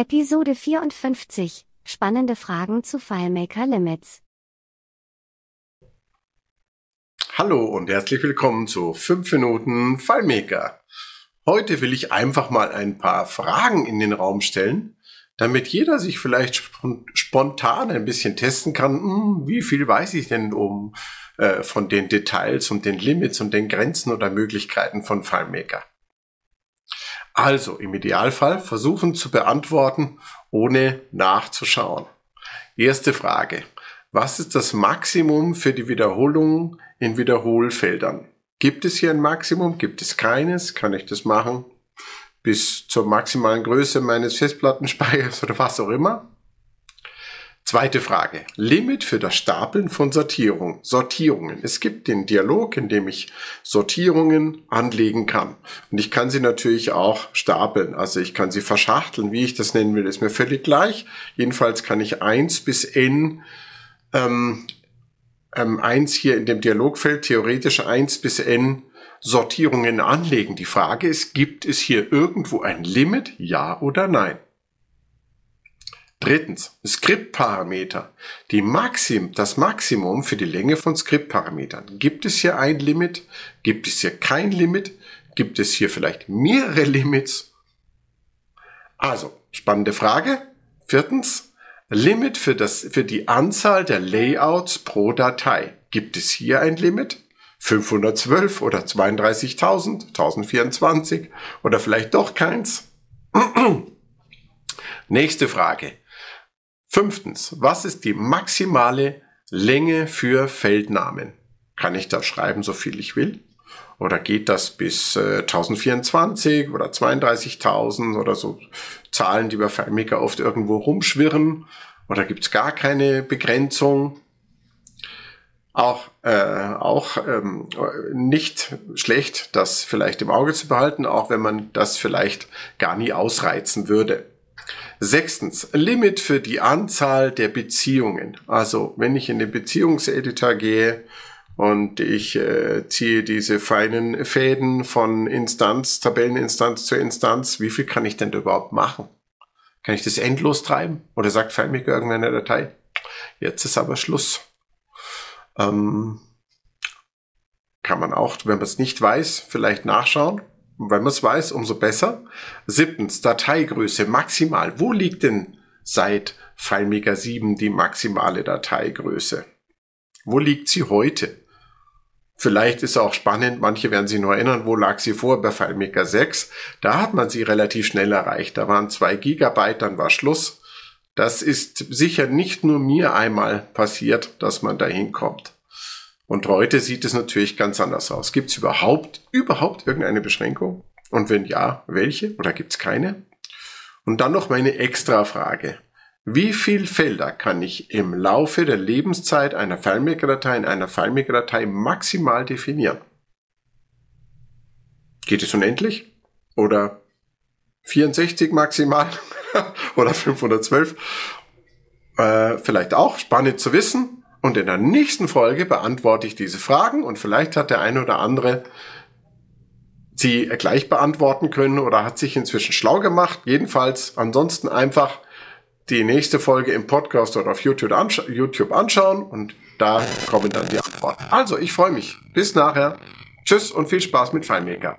Episode 54. Spannende Fragen zu FileMaker Limits. Hallo und herzlich willkommen zu 5 Minuten FileMaker. Heute will ich einfach mal ein paar Fragen in den Raum stellen, damit jeder sich vielleicht spontan ein bisschen testen kann, hm, wie viel weiß ich denn um äh, von den Details und den Limits und den Grenzen oder Möglichkeiten von FileMaker. Also im Idealfall versuchen zu beantworten, ohne nachzuschauen. Erste Frage. Was ist das Maximum für die Wiederholung in Wiederholfeldern? Gibt es hier ein Maximum? Gibt es keines? Kann ich das machen? Bis zur maximalen Größe meines Festplattenspeichers oder was auch immer? Zweite Frage. Limit für das Stapeln von Sortierung, Sortierungen. Es gibt den Dialog, in dem ich Sortierungen anlegen kann. Und ich kann sie natürlich auch stapeln. Also ich kann sie verschachteln. Wie ich das nennen will, ist mir völlig gleich. Jedenfalls kann ich eins bis n ähm, ähm, 1 hier in dem Dialogfeld theoretisch eins bis n Sortierungen anlegen. Die Frage ist, gibt es hier irgendwo ein Limit? Ja oder nein? Drittens, Skriptparameter. Die Maxim, das Maximum für die Länge von Skriptparametern. Gibt es hier ein Limit? Gibt es hier kein Limit? Gibt es hier vielleicht mehrere Limits? Also, spannende Frage. Viertens, Limit für, das, für die Anzahl der Layouts pro Datei. Gibt es hier ein Limit? 512 oder 32.000, 1024 oder vielleicht doch keins? Nächste Frage. Fünftens, was ist die maximale Länge für Feldnamen? Kann ich da schreiben, so viel ich will? Oder geht das bis äh, 1024 oder 32.000 oder so Zahlen, die bei FileMaker oft irgendwo rumschwirren? Oder gibt es gar keine Begrenzung? Auch, äh, auch ähm, nicht schlecht, das vielleicht im Auge zu behalten, auch wenn man das vielleicht gar nie ausreizen würde. Sechstens, Limit für die Anzahl der Beziehungen. Also wenn ich in den Beziehungseditor gehe und ich äh, ziehe diese feinen Fäden von Instanz, Tabelleninstanz zu Instanz, wie viel kann ich denn da überhaupt machen? Kann ich das endlos treiben? Oder sagt FileMaker irgendwann in Datei, jetzt ist aber Schluss. Ähm, kann man auch, wenn man es nicht weiß, vielleicht nachschauen. Wenn man es weiß, umso besser. Siebtens, Dateigröße maximal. Wo liegt denn seit FileMaker 7 die maximale Dateigröße? Wo liegt sie heute? Vielleicht ist auch spannend, manche werden sich nur erinnern, wo lag sie vor bei FileMaker 6. Da hat man sie relativ schnell erreicht. Da waren zwei Gigabyte, dann war Schluss. Das ist sicher nicht nur mir einmal passiert, dass man da hinkommt. Und heute sieht es natürlich ganz anders aus. Gibt es überhaupt, überhaupt irgendeine Beschränkung? Und wenn ja, welche? Oder gibt es keine? Und dann noch meine extra Frage. Wie viel Felder kann ich im Laufe der Lebenszeit einer FileMaker-Datei in einer FileMaker-Datei maximal definieren? Geht es unendlich? Oder 64 maximal? Oder 512? Äh, vielleicht auch spannend zu wissen. Und in der nächsten Folge beantworte ich diese Fragen und vielleicht hat der eine oder andere sie gleich beantworten können oder hat sich inzwischen schlau gemacht. Jedenfalls ansonsten einfach die nächste Folge im Podcast oder auf YouTube, ansch YouTube anschauen und da kommen dann die Antworten. Also, ich freue mich. Bis nachher. Tschüss und viel Spaß mit FileMaker.